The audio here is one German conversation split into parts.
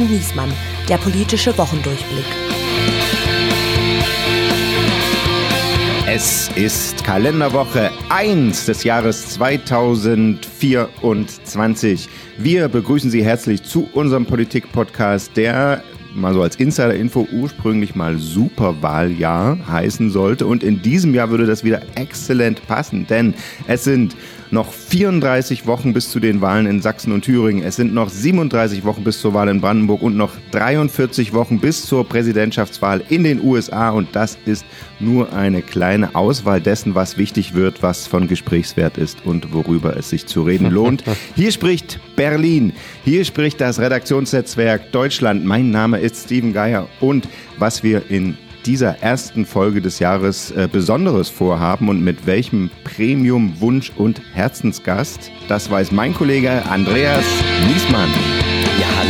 und Niesmann, der politische Wochendurchblick. Es ist Kalenderwoche 1 des Jahres 2024. Wir begrüßen Sie herzlich zu unserem Politik-Podcast, der mal so als Insider-Info ursprünglich mal Superwahljahr heißen sollte. Und in diesem Jahr würde das wieder exzellent passen, denn es sind noch 34 Wochen bis zu den Wahlen in Sachsen und Thüringen. Es sind noch 37 Wochen bis zur Wahl in Brandenburg und noch 43 Wochen bis zur Präsidentschaftswahl in den USA. Und das ist nur eine kleine Auswahl dessen, was wichtig wird, was von Gesprächswert ist und worüber es sich zu reden lohnt. Hier spricht Berlin. Hier spricht das Redaktionsnetzwerk Deutschland. Mein Name ist Steven Geier und was wir in dieser ersten Folge des Jahres äh, Besonderes vorhaben und mit welchem Premium, Wunsch und Herzensgast, das weiß mein Kollege Andreas Niesmann.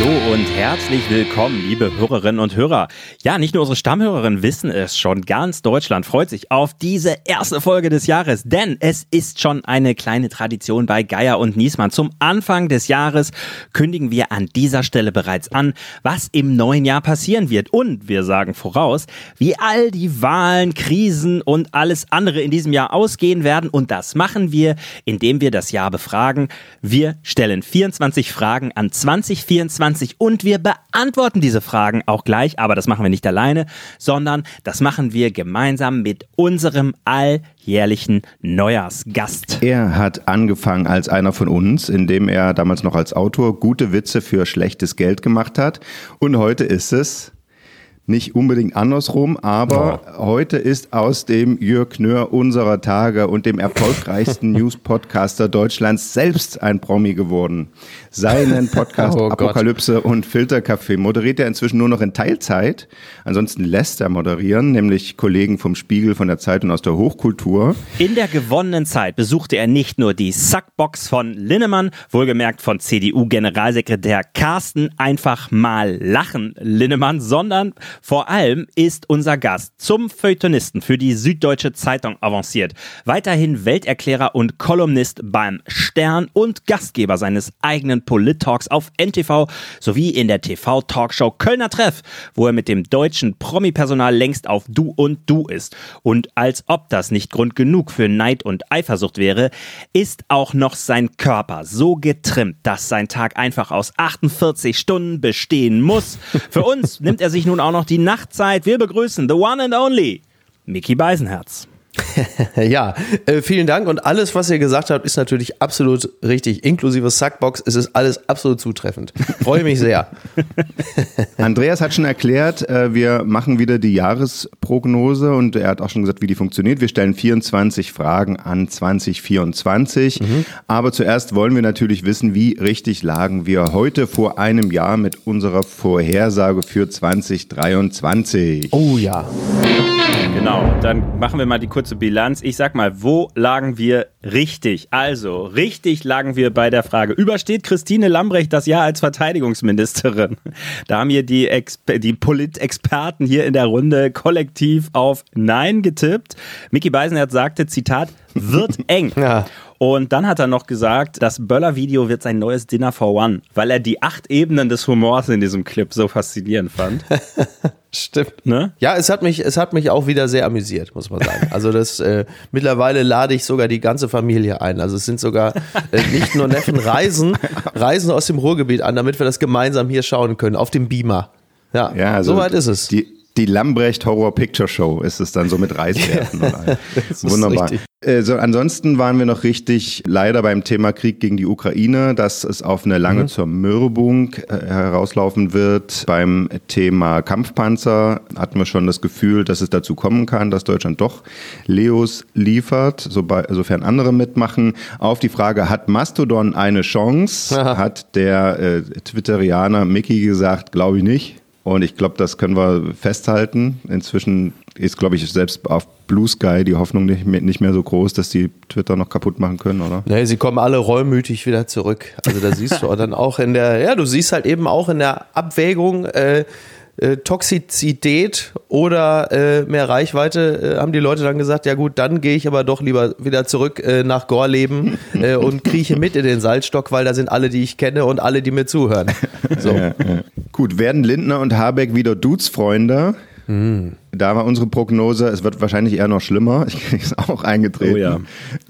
Hallo und herzlich willkommen, liebe Hörerinnen und Hörer. Ja, nicht nur unsere Stammhörerinnen wissen es schon, ganz Deutschland freut sich auf diese erste Folge des Jahres, denn es ist schon eine kleine Tradition bei Geier und Niesmann. Zum Anfang des Jahres kündigen wir an dieser Stelle bereits an, was im neuen Jahr passieren wird. Und wir sagen voraus, wie all die Wahlen, Krisen und alles andere in diesem Jahr ausgehen werden. Und das machen wir, indem wir das Jahr befragen. Wir stellen 24 Fragen an 2024 2024 und wir beantworten diese Fragen auch gleich, aber das machen wir nicht alleine, sondern das machen wir gemeinsam mit unserem alljährlichen Neujahrsgast. Er hat angefangen als einer von uns, indem er damals noch als Autor gute Witze für schlechtes Geld gemacht hat und heute ist es nicht unbedingt andersrum, aber ja. heute ist aus dem Jörg Knör unserer Tage und dem erfolgreichsten News-Podcaster Deutschlands selbst ein Promi geworden. Seinen Podcast oh Apokalypse und Filterkaffee moderiert er inzwischen nur noch in Teilzeit. Ansonsten lässt er moderieren, nämlich Kollegen vom Spiegel, von der Zeit und aus der Hochkultur. In der gewonnenen Zeit besuchte er nicht nur die Sackbox von Linnemann, wohlgemerkt von CDU-Generalsekretär Carsten einfach mal lachen Linnemann, sondern vor allem ist unser Gast zum Feuilletonisten für die Süddeutsche Zeitung avanciert. Weiterhin Welterklärer und Kolumnist beim Stern und Gastgeber seines eigenen Polit-Talks auf NTV sowie in der TV-Talkshow Kölner Treff, wo er mit dem deutschen Promi-Personal längst auf Du und Du ist. Und als ob das nicht Grund genug für Neid und Eifersucht wäre, ist auch noch sein Körper so getrimmt, dass sein Tag einfach aus 48 Stunden bestehen muss. Für uns nimmt er sich nun auch noch die Nachtzeit. Wir begrüßen the one and only Mickey Beisenherz. ja, äh, vielen Dank und alles, was ihr gesagt habt, ist natürlich absolut richtig, inklusive Sackbox. Es ist alles absolut zutreffend. Freue mich sehr. Andreas hat schon erklärt, äh, wir machen wieder die Jahresprognose und er hat auch schon gesagt, wie die funktioniert. Wir stellen 24 Fragen an 2024. Mhm. Aber zuerst wollen wir natürlich wissen, wie richtig lagen wir heute vor einem Jahr mit unserer Vorhersage für 2023. Oh ja. Genau, dann machen wir mal die kurze Bilanz. Ich sag mal, wo lagen wir richtig? Also, richtig lagen wir bei der Frage, übersteht Christine Lambrecht das Jahr als Verteidigungsministerin? Da haben hier die, Exper die Politexperten hier in der Runde kollektiv auf Nein getippt. Mickey Beisenherz sagte, Zitat, wird eng. Ja. Und dann hat er noch gesagt, das Böller-Video wird sein neues Dinner for One, weil er die acht Ebenen des Humors in diesem Clip so faszinierend fand. Stimmt. Ne? Ja, es hat mich, es hat mich auch wieder sehr amüsiert, muss man sagen. Also das äh, mittlerweile lade ich sogar die ganze Familie ein. Also es sind sogar äh, nicht nur Neffen Reisen, Reisen aus dem Ruhrgebiet an, damit wir das gemeinsam hier schauen können auf dem Beamer. Ja, ja also soweit ist es. Die, die Lambrecht Horror Picture Show ist es dann so mit Reiswerten. Wunderbar. Äh, so, ansonsten waren wir noch richtig leider beim Thema Krieg gegen die Ukraine, dass es auf eine lange mhm. Zermürbung äh, herauslaufen wird. Beim Thema Kampfpanzer hatten wir schon das Gefühl, dass es dazu kommen kann, dass Deutschland doch Leos liefert, sofern andere mitmachen. Auf die Frage, hat Mastodon eine Chance? Aha. Hat der äh, Twitterianer Mickey gesagt, glaube ich nicht. Und ich glaube, das können wir festhalten. Inzwischen ist, glaube ich, selbst auf Blue Sky die Hoffnung nicht mehr, nicht mehr so groß, dass die Twitter noch kaputt machen können, oder? Nee, sie kommen alle reumütig wieder zurück. Also da siehst du dann auch in der, ja, du siehst halt eben auch in der Abwägung, äh, äh, Toxizität oder äh, mehr Reichweite, äh, haben die Leute dann gesagt, ja gut, dann gehe ich aber doch lieber wieder zurück äh, nach Gorleben äh, und krieche mit in den Salzstock, weil da sind alle, die ich kenne und alle, die mir zuhören. So. Ja, ja. Gut, werden Lindner und Habeck wieder Dudesfreunde? Hm. Da war unsere Prognose, es wird wahrscheinlich eher noch schlimmer. Ich ist auch eingetreten. Oh ja.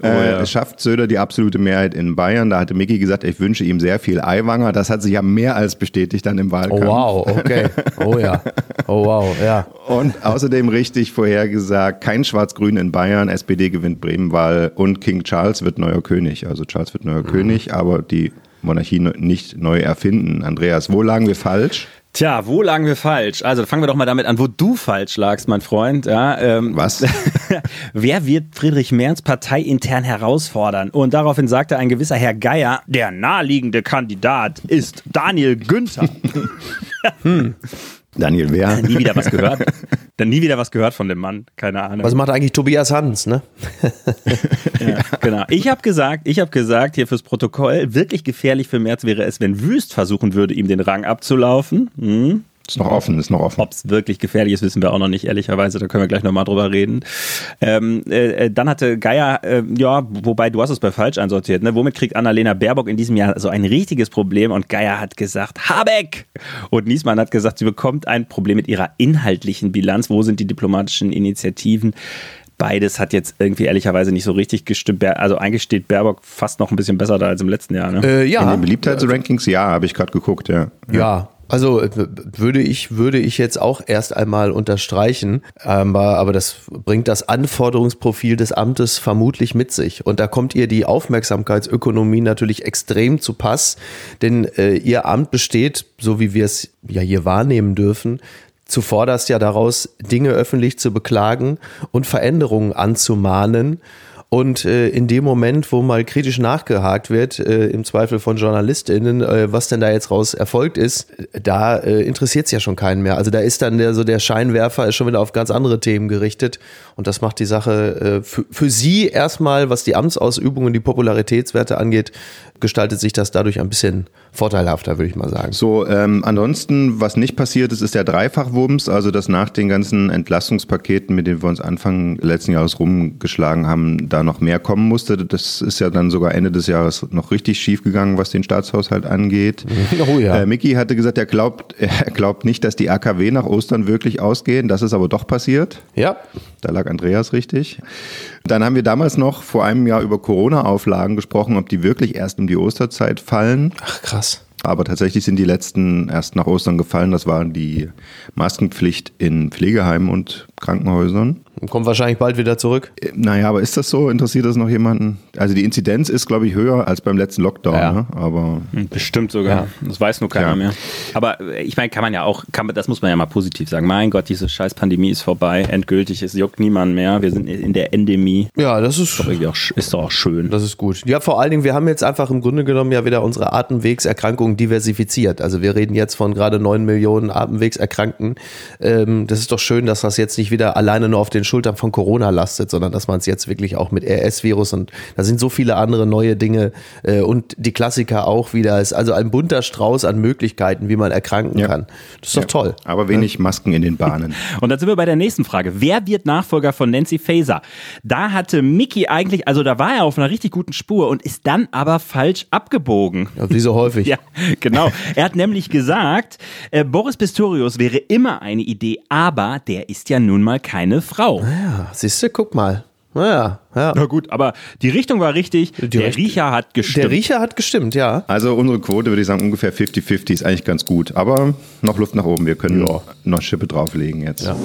Oh äh, ja. Es schafft Söder die absolute Mehrheit in Bayern. Da hatte Micky gesagt, ich wünsche ihm sehr viel Eiwanger. Das hat sich ja mehr als bestätigt dann im Oh Wahlkampf. wow, okay. Oh ja. Oh wow, ja. Und außerdem richtig vorhergesagt, kein Schwarz-Grün in Bayern, SPD gewinnt Bremenwahl und King Charles wird neuer König. Also Charles wird Mhm. neuer König, aber die Monarchie nicht neu erfinden. Andreas, wo lagen wir falsch? Tja, wo lagen wir falsch? Also fangen wir doch mal damit an, wo du falsch lagst, mein Freund. Ja, ähm, Was? Wer wird Friedrich Merz parteiintern herausfordern? Und daraufhin sagte ein gewisser Herr Geier, der naheliegende Kandidat ist Daniel Günther. Daniel, wer? nie wieder was gehört. Dann nie wieder was gehört von dem Mann. Keine Ahnung. Was macht eigentlich Tobias Hans, ne? Ja, genau. Ich habe gesagt, ich habe gesagt, hier fürs Protokoll, wirklich gefährlich für Merz wäre es, wenn Wüst versuchen würde, ihm den Rang abzulaufen. Hm? Ist noch offen, ist noch offen. Ob es wirklich gefährlich ist, wissen wir auch noch nicht, ehrlicherweise. Da können wir gleich nochmal drüber reden. Ähm, äh, dann hatte Geier, äh, ja, wobei du hast es bei falsch einsortiert, ne? Womit kriegt Annalena Baerbock in diesem Jahr so ein richtiges Problem? Und Geier hat gesagt, Habeck! Und Niesmann hat gesagt, sie bekommt ein Problem mit ihrer inhaltlichen Bilanz. Wo sind die diplomatischen Initiativen? Beides hat jetzt irgendwie ehrlicherweise nicht so richtig gestimmt. Also eigentlich steht Baerbock fast noch ein bisschen besser da als im letzten Jahr. Ne? Äh, In ja. den Beliebtheitsrankings, ja, habe ich gerade geguckt, ja. Ja. Also äh, würde ich, würde ich jetzt auch erst einmal unterstreichen, aber, aber das bringt das Anforderungsprofil des Amtes vermutlich mit sich. Und da kommt ihr die Aufmerksamkeitsökonomie natürlich extrem zu Pass, denn äh, ihr Amt besteht, so wie wir es ja hier wahrnehmen dürfen, zuvorderst ja daraus, Dinge öffentlich zu beklagen und Veränderungen anzumahnen. Und äh, in dem Moment, wo mal kritisch nachgehakt wird, äh, im Zweifel von JournalistInnen, äh, was denn da jetzt raus erfolgt ist, da äh, interessiert es ja schon keinen mehr. Also da ist dann der, so der Scheinwerfer ist schon wieder auf ganz andere Themen gerichtet. Und das macht die Sache äh, für, für sie erstmal, was die Amtsausübung und die Popularitätswerte angeht, gestaltet sich das dadurch ein bisschen vorteilhafter, würde ich mal sagen. So, ähm, ansonsten, was nicht passiert ist, ist der Dreifachwumms, also dass nach den ganzen Entlastungspaketen, mit denen wir uns Anfang letzten Jahres rumgeschlagen haben, da noch mehr kommen musste. Das ist ja dann sogar Ende des Jahres noch richtig schief gegangen, was den Staatshaushalt angeht. Oh ja. Äh, Micky hatte gesagt, er glaubt, er glaubt nicht, dass die AKW nach Ostern wirklich ausgehen. Das ist aber doch passiert. Ja, Da lag Andreas richtig. Dann haben wir damals noch vor einem Jahr über Corona-Auflagen gesprochen, ob die wirklich erst um die Osterzeit fallen. ach krass. Aber tatsächlich sind die letzten erst nach Ostern gefallen. Das war die Maskenpflicht in Pflegeheimen und Krankenhäusern. Kommt wahrscheinlich bald wieder zurück. Äh, Naja, aber ist das so? Interessiert das noch jemanden? Also die Inzidenz ist, glaube ich, höher als beim letzten Lockdown. Ja. Ne? Aber Bestimmt sogar. Das weiß nur keiner Ja. mehr. Aber äh, ich meine, kann man ja auch, kann man, das muss man ja mal positiv sagen. Mein Gott, diese scheiß Pandemie ist vorbei, endgültig, es juckt niemand mehr. Wir sind in der Endemie. Ja, das ist Irgendwie auch, sch- ist doch auch schön. Das ist gut. Ja, vor allen Dingen, wir haben jetzt einfach im Grunde genommen ja wieder unsere Atemwegserkrankungen diversifiziert. Also wir reden jetzt von gerade neun Millionen Atemwegserkrankten. Ähm, das ist doch schön, dass das jetzt nicht wieder alleine nur auf den Schultern von Corona lastet, sondern dass man es jetzt wirklich auch mit RS-Virus und da sind so viele andere neue Dinge äh, und die Klassiker auch wieder. Es ist also ein bunter Strauß an Möglichkeiten, wie man erkranken Ja. kann. Das ist doch toll. aber wenig Masken in den Bahnen. Und dann sind wir bei der nächsten Frage. Wer wird Nachfolger von Nancy Faeser? Da hatte Mickey eigentlich, also da war er auf einer richtig guten Spur und ist dann aber falsch abgebogen. Ja, wie so häufig. Ja, genau. Er hat nämlich gesagt, äh, Boris Pistorius wäre immer eine Idee, aber der ist ja nun mal keine Frau. Ja, siehst du, guck mal. Naja, ja. Na gut, aber die Richtung war richtig. der Richt- Riecher hat gestimmt. Der Riecher hat gestimmt, ja. Also unsere Quote würde ich sagen ungefähr 50-50 ist eigentlich ganz gut. Aber noch Luft nach oben. Wir können Ja. noch Schippe drauflegen jetzt. Ja.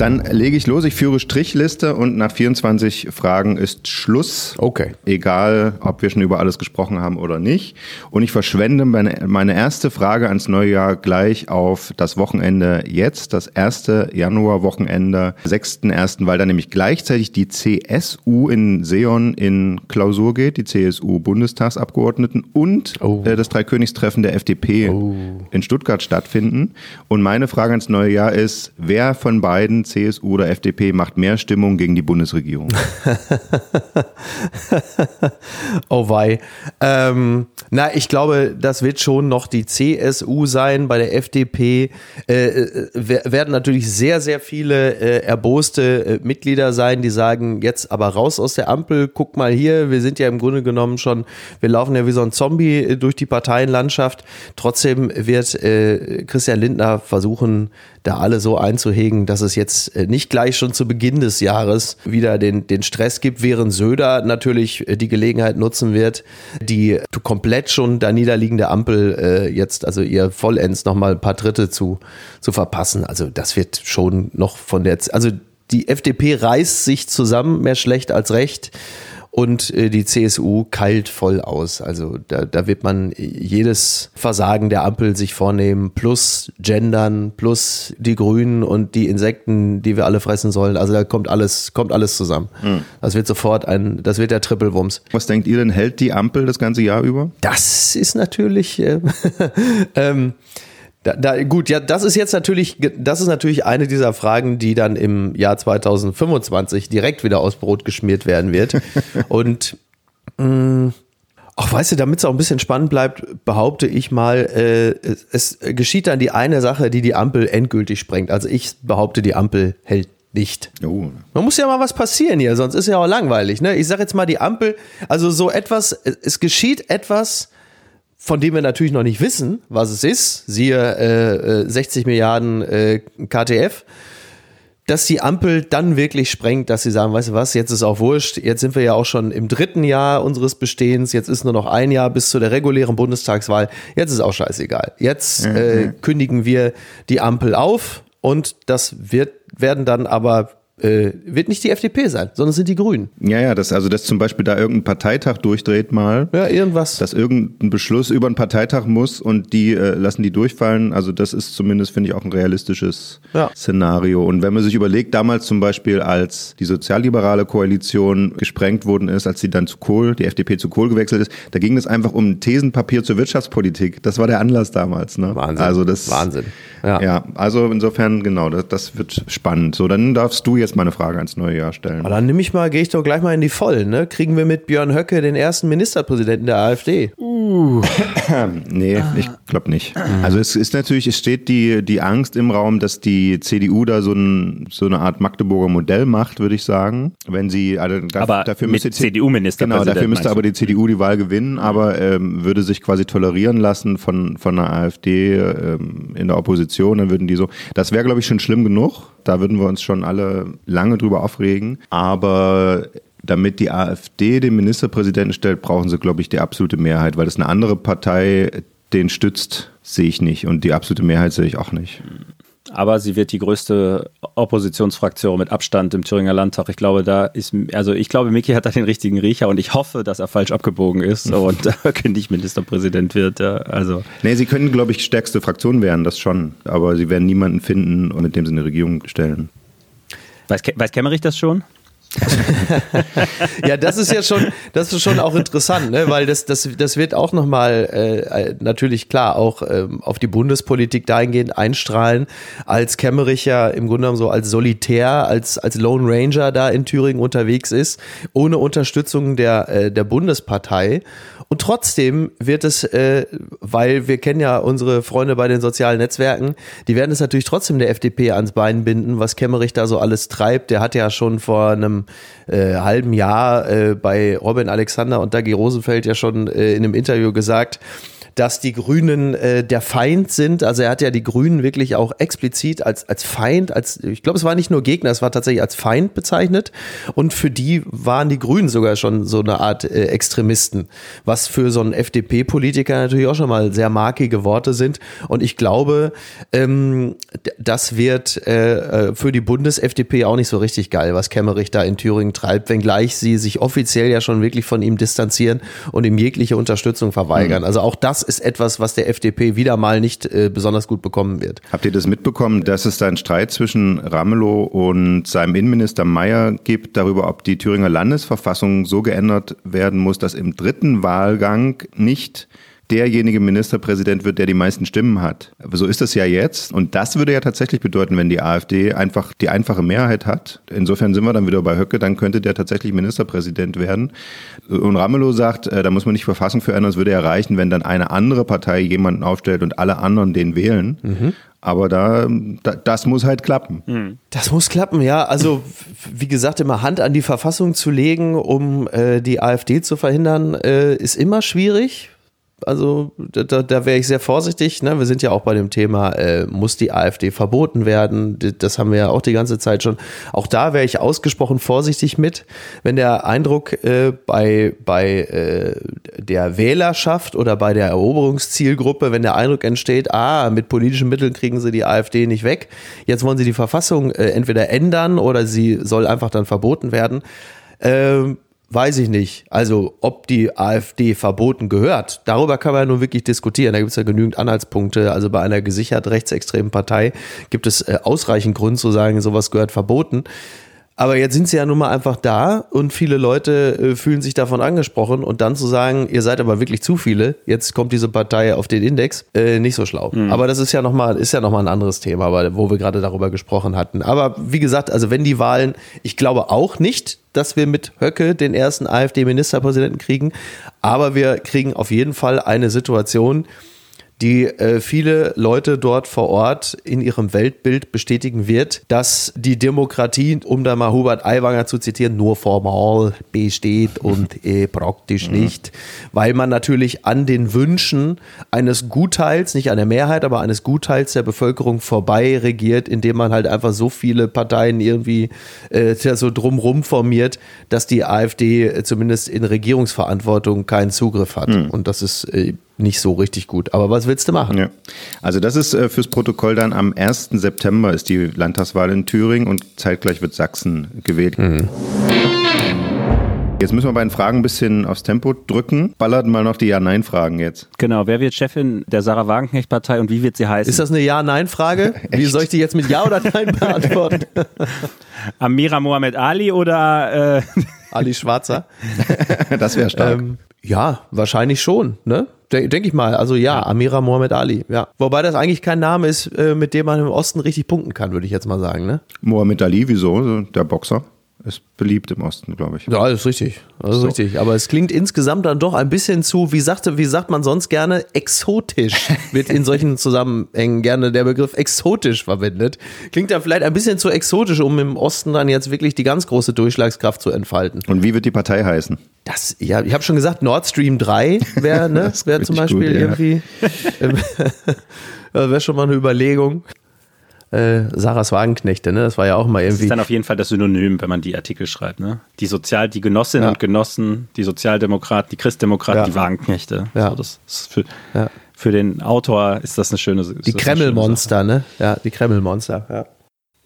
Dann lege ich los. Ich führe Strichliste und nach 24 Fragen ist Schluss. Okay. Egal, ob wir schon über alles gesprochen haben oder nicht. Und ich verschwende meine, meine erste Frage ans neue Jahr gleich auf das Wochenende jetzt, das erste Januarwochenende, 6.1., weil da nämlich gleichzeitig die CSU in Seon in Klausur geht, die CSU-Bundestagsabgeordneten und Oh. äh, das Dreikönigstreffen der FDP in Stuttgart stattfinden. Und meine Frage ans neue Jahr ist, wer von beiden CSU oder FDP macht mehr Stimmung gegen die Bundesregierung? oh wei. Ähm, na, ich glaube, das wird schon noch die CSU sein. Bei der FDP äh, äh werden natürlich sehr, sehr viele äh, erboste äh, Mitglieder sein, die sagen, jetzt aber raus aus der Ampel, guck mal hier, wir sind ja im Grunde genommen schon, wir laufen ja wie so ein Zombie äh, durch die Parteienlandschaft. Trotzdem wird äh, Christian Lindner versuchen, da alle so einzuhegen, dass es jetzt äh, nicht gleich schon zu Beginn des Jahres wieder den, den Stress gibt, während Söder natürlich äh, die Gelegenheit nutzen wird, die komplett schon da niederliegende Ampel äh, jetzt, also ihr vollends nochmal ein paar Dritte zu, zu verpassen. Also das wird schon noch von der, also die FDP reißt sich zusammen, mehr schlecht als recht und äh, die CSU keilt voll aus. Also da, da wird man jedes Versagen der Ampel sich vornehmen, plus Gendern, plus die Grünen und die Insekten, die wir alle fressen sollen. Also da kommt alles, kommt alles zusammen. Mhm. Das wird sofort ein, das wird der Triple-Wumms. Was denkt ihr denn, hält die Ampel das ganze Jahr über? Das ist natürlich, äh, ähm, da, da, gut, ja, das ist jetzt natürlich, das ist natürlich eine dieser Fragen, die dann im Jahr 2025 direkt wieder aus Brot geschmiert werden wird. Und mh, mm, Ach, weißt du, damit es auch ein bisschen spannend bleibt, behaupte ich mal, äh, es, es geschieht dann die eine Sache, die die Ampel endgültig sprengt. Also ich behaupte, die Ampel hält nicht. Oh. Man muss ja mal was passieren hier, sonst ist ja auch langweilig. Ne? Ich sage jetzt mal die Ampel, also so etwas, es geschieht etwas, von dem wir natürlich noch nicht wissen, was es ist, siehe äh, 60 äh, Milliarden äh, KTF, dass die Ampel dann wirklich sprengt, dass sie sagen, weißt du was, jetzt ist auch wurscht, jetzt sind wir ja auch schon im dritten Jahr unseres Bestehens, jetzt ist nur noch ein Jahr bis zu der regulären Bundestagswahl, jetzt ist auch scheißegal. Jetzt mhm. äh, kündigen wir die Ampel auf und das wird, werden dann aber äh, wird nicht die FDP sein, sondern sind die Grünen. Ja, ja, das, also dass zum Beispiel da irgendein Parteitag durchdreht mal. Ja, irgendwas. Dass irgendein Beschluss über einen Parteitag muss und die äh, lassen die durchfallen. Also das ist zumindest, finde ich, auch ein realistisches ja. Szenario. Und wenn man sich überlegt, damals zum Beispiel, als die sozialliberale Koalition gesprengt worden ist, als sie dann zu Kohl, die FDP zu Kohl gewechselt ist, da ging es einfach um ein Thesenpapier zur Wirtschaftspolitik. Das war der Anlass damals. Ne? Wahnsinn. Also das, Wahnsinn. Ja. ja, also insofern, genau, das, das wird spannend. So, dann darfst du jetzt mal eine Frage ans neue Jahr stellen. Aber dann nehme ich mal, gehe ich doch gleich mal in die Vollen. Ne? Kriegen wir mit Björn Höcke den ersten Ministerpräsidenten der AfD? Uh. nee, ich glaube nicht. Also es ist natürlich, es steht die, die Angst im Raum, dass die CDU da so, ein, so eine Art Magdeburger Modell macht, würde ich sagen. Wenn sie, also da, aber dafür müsste CDU-Ministerpräsident. Genau, dafür müsste aber die CDU die Wahl gewinnen, aber ähm, würde sich quasi tolerieren lassen von, von der AfD ähm, in der Opposition Opposition, dann würden die so, das wäre, glaube ich, schon schlimm genug. Da würden wir uns schon alle lange drüber aufregen. Aber damit die AfD den Ministerpräsidenten stellt, brauchen sie, glaube ich, die absolute Mehrheit, weil das eine andere Partei den stützt, sehe ich nicht. Und die absolute Mehrheit sehe ich auch nicht aber sie wird die größte Oppositionsfraktion mit Abstand im Thüringer Landtag. Ich glaube, da ist, also ich glaube, Mickey hat da den richtigen Riecher und ich hoffe, dass er falsch abgebogen ist und nicht Ministerpräsident wird. Ja, also. Nee, sie können, glaube ich, stärkste Fraktion werden, das schon. Aber sie werden niemanden finden, mit dem sie eine Regierung stellen. Weiß, weiß Kemmerich das schon? ja, das ist ja schon, das ist schon auch interessant, ne? weil das, das, das wird auch nochmal äh, natürlich klar auch ähm, auf die Bundespolitik dahingehend einstrahlen, als Kemmerich ja im Grunde genommen so als Solitär, als, als Lone Ranger da in Thüringen unterwegs ist, ohne Unterstützung der, äh, der Bundespartei. Und trotzdem wird es, äh, weil wir kennen ja unsere Freunde bei den sozialen Netzwerken, die werden es natürlich trotzdem der FDP ans Bein binden, was Kemmerich da so alles treibt. Der hat ja schon vor einem äh, halben Jahr äh, bei Robin Alexander und Dagi Rosenfeld ja schon äh, in einem Interview gesagt, dass die Grünen äh, der Feind sind. Also er hat ja die Grünen wirklich auch explizit als, als Feind, als, ich glaube, es war nicht nur Gegner, es war tatsächlich als Feind bezeichnet. Und für die waren die Grünen sogar schon so eine Art äh, Extremisten, was für so einen FDP-Politiker natürlich auch schon mal sehr markige Worte sind. Und ich glaube, ähm, das wird äh, äh für die Bundes-FDP auch nicht so richtig geil, was Kemmerich da in Thüringen treibt, wenngleich sie sich offiziell ja schon wirklich von ihm distanzieren und ihm jegliche Unterstützung verweigern. Mhm. Also auch das ist etwas, was der FDP wieder mal nicht äh, besonders gut bekommen wird. Habt ihr das mitbekommen, dass es da einen Streit zwischen Ramelow und seinem Innenminister Mayer gibt darüber, ob die Thüringer Landesverfassung so geändert werden muss, dass im dritten Wahlgang nicht derjenige Ministerpräsident wird, der die meisten Stimmen hat. Aber so ist es ja jetzt. Und das würde ja tatsächlich bedeuten, wenn die AfD einfach die einfache Mehrheit hat. Insofern sind wir dann wieder bei Höcke, dann könnte der tatsächlich Ministerpräsident werden. Und Ramelow sagt, äh, da muss man nicht Verfassung für ändern, es würde erreichen, wenn dann eine andere Partei jemanden aufstellt und alle anderen den wählen. Mhm. Aber da, da, das muss halt klappen. Hm. Das muss klappen, ja. Also, wie gesagt, immer Hand an die Verfassung zu legen, um äh, die AfD zu verhindern, äh, ist immer schwierig. Also da, da wäre ich sehr vorsichtig. Ne? Wir sind ja auch bei dem Thema, äh, muss die AfD verboten werden? Das haben wir ja auch die ganze Zeit schon. Auch da wäre ich ausgesprochen vorsichtig mit, wenn der Eindruck äh, bei, bei äh, der Wählerschaft oder bei der Eroberungszielgruppe, wenn der Eindruck entsteht, ah, mit politischen Mitteln kriegen sie die AfD nicht weg. Jetzt wollen sie die Verfassung äh, entweder ändern oder sie soll einfach dann verboten werden. Ähm, weiß ich nicht. Also, ob die AfD verboten gehört, darüber kann man ja nun wirklich diskutieren. Da gibt es ja genügend Anhaltspunkte. Also bei einer gesichert rechtsextremen Partei gibt es äh, ausreichend Grund zu sagen, sowas gehört verboten. Aber jetzt sind sie ja nun mal einfach da und viele Leute äh, fühlen sich davon angesprochen und dann zu sagen, ihr seid aber wirklich zu viele, jetzt kommt diese Partei auf den Index, äh, nicht so schlau. Mhm. Aber das ist ja nochmal, ist ja nochmal ein anderes Thema, aber wo wir gerade darüber gesprochen hatten. Aber wie gesagt, also wenn die Wahlen, ich glaube auch nicht, dass wir mit Höcke den ersten AfD-Ministerpräsidenten kriegen, aber wir kriegen auf jeden Fall eine Situation, die äh, viele Leute dort vor Ort in ihrem Weltbild bestätigen wird, dass die Demokratie, um da mal Hubert Aiwanger zu zitieren, nur formal besteht und äh, praktisch mhm. nicht, weil man natürlich an den Wünschen eines Gutteils, nicht einer Mehrheit, aber eines Gutteils der Bevölkerung vorbei regiert, indem man halt einfach so viele Parteien irgendwie äh, so drumrum formiert, dass die AfD äh, zumindest in Regierungsverantwortung keinen Zugriff hat. Mhm. Und das ist äh, nicht so richtig gut. Aber was willst du machen? Ja. Also das ist äh, fürs Protokoll dann am 1. September ist die Landtagswahl in Thüringen und zeitgleich wird Sachsen gewählt. Mhm. Jetzt müssen wir bei den Fragen ein bisschen aufs Tempo drücken. Ballert mal noch die Ja-Nein-Fragen jetzt. Genau, wer wird Chefin der Sarah Wagenknecht-Partei und wie wird sie heißen? Ist das eine Ja-Nein-Frage? wie soll ich die jetzt mit Ja oder Nein beantworten? Amira Mohamed Ali oder äh Ali Schwarzer? das wäre stark. Ähm, ja, wahrscheinlich schon, ne? Denke ich mal. Also ja, Amira Mohamed Ali. Ja. Wobei das eigentlich kein Name ist, äh, mit dem man im Osten richtig punkten kann, würde ich jetzt mal sagen. Ne? Mohamed Ali, wieso? Der Boxer ist beliebt im Osten, glaube ich. Ja, das ist richtig. Das ist so. richtig. Aber es klingt insgesamt dann doch ein bisschen zu, wie sagte, wie sagt man sonst gerne, exotisch. Wird in solchen Zusammenhängen gerne der Begriff exotisch verwendet. Klingt da vielleicht ein bisschen zu exotisch, um im Osten dann jetzt wirklich die ganz große Durchschlagskraft zu entfalten. Und wie wird die Partei heißen? Das, ja, ich habe schon gesagt, Nord Stream 3 wäre ne, wär zum Beispiel gut, ja. irgendwie, wäre schon mal eine Überlegung äh, Sarahs Wagenknechte, ne? Das war ja auch mal irgendwie. Das ist dann auf jeden Fall das Synonym, wenn man die Artikel schreibt, ne? Die Sozial, die Genossinnen ja. und Genossen, die Sozialdemokraten, die Christdemokraten, ja. die Wagenknechte. Ja. So, das ist für, ja. für den Autor ist das eine schöne. Die Kremlmonster, ne? Ja, die Kremlmonster, ja.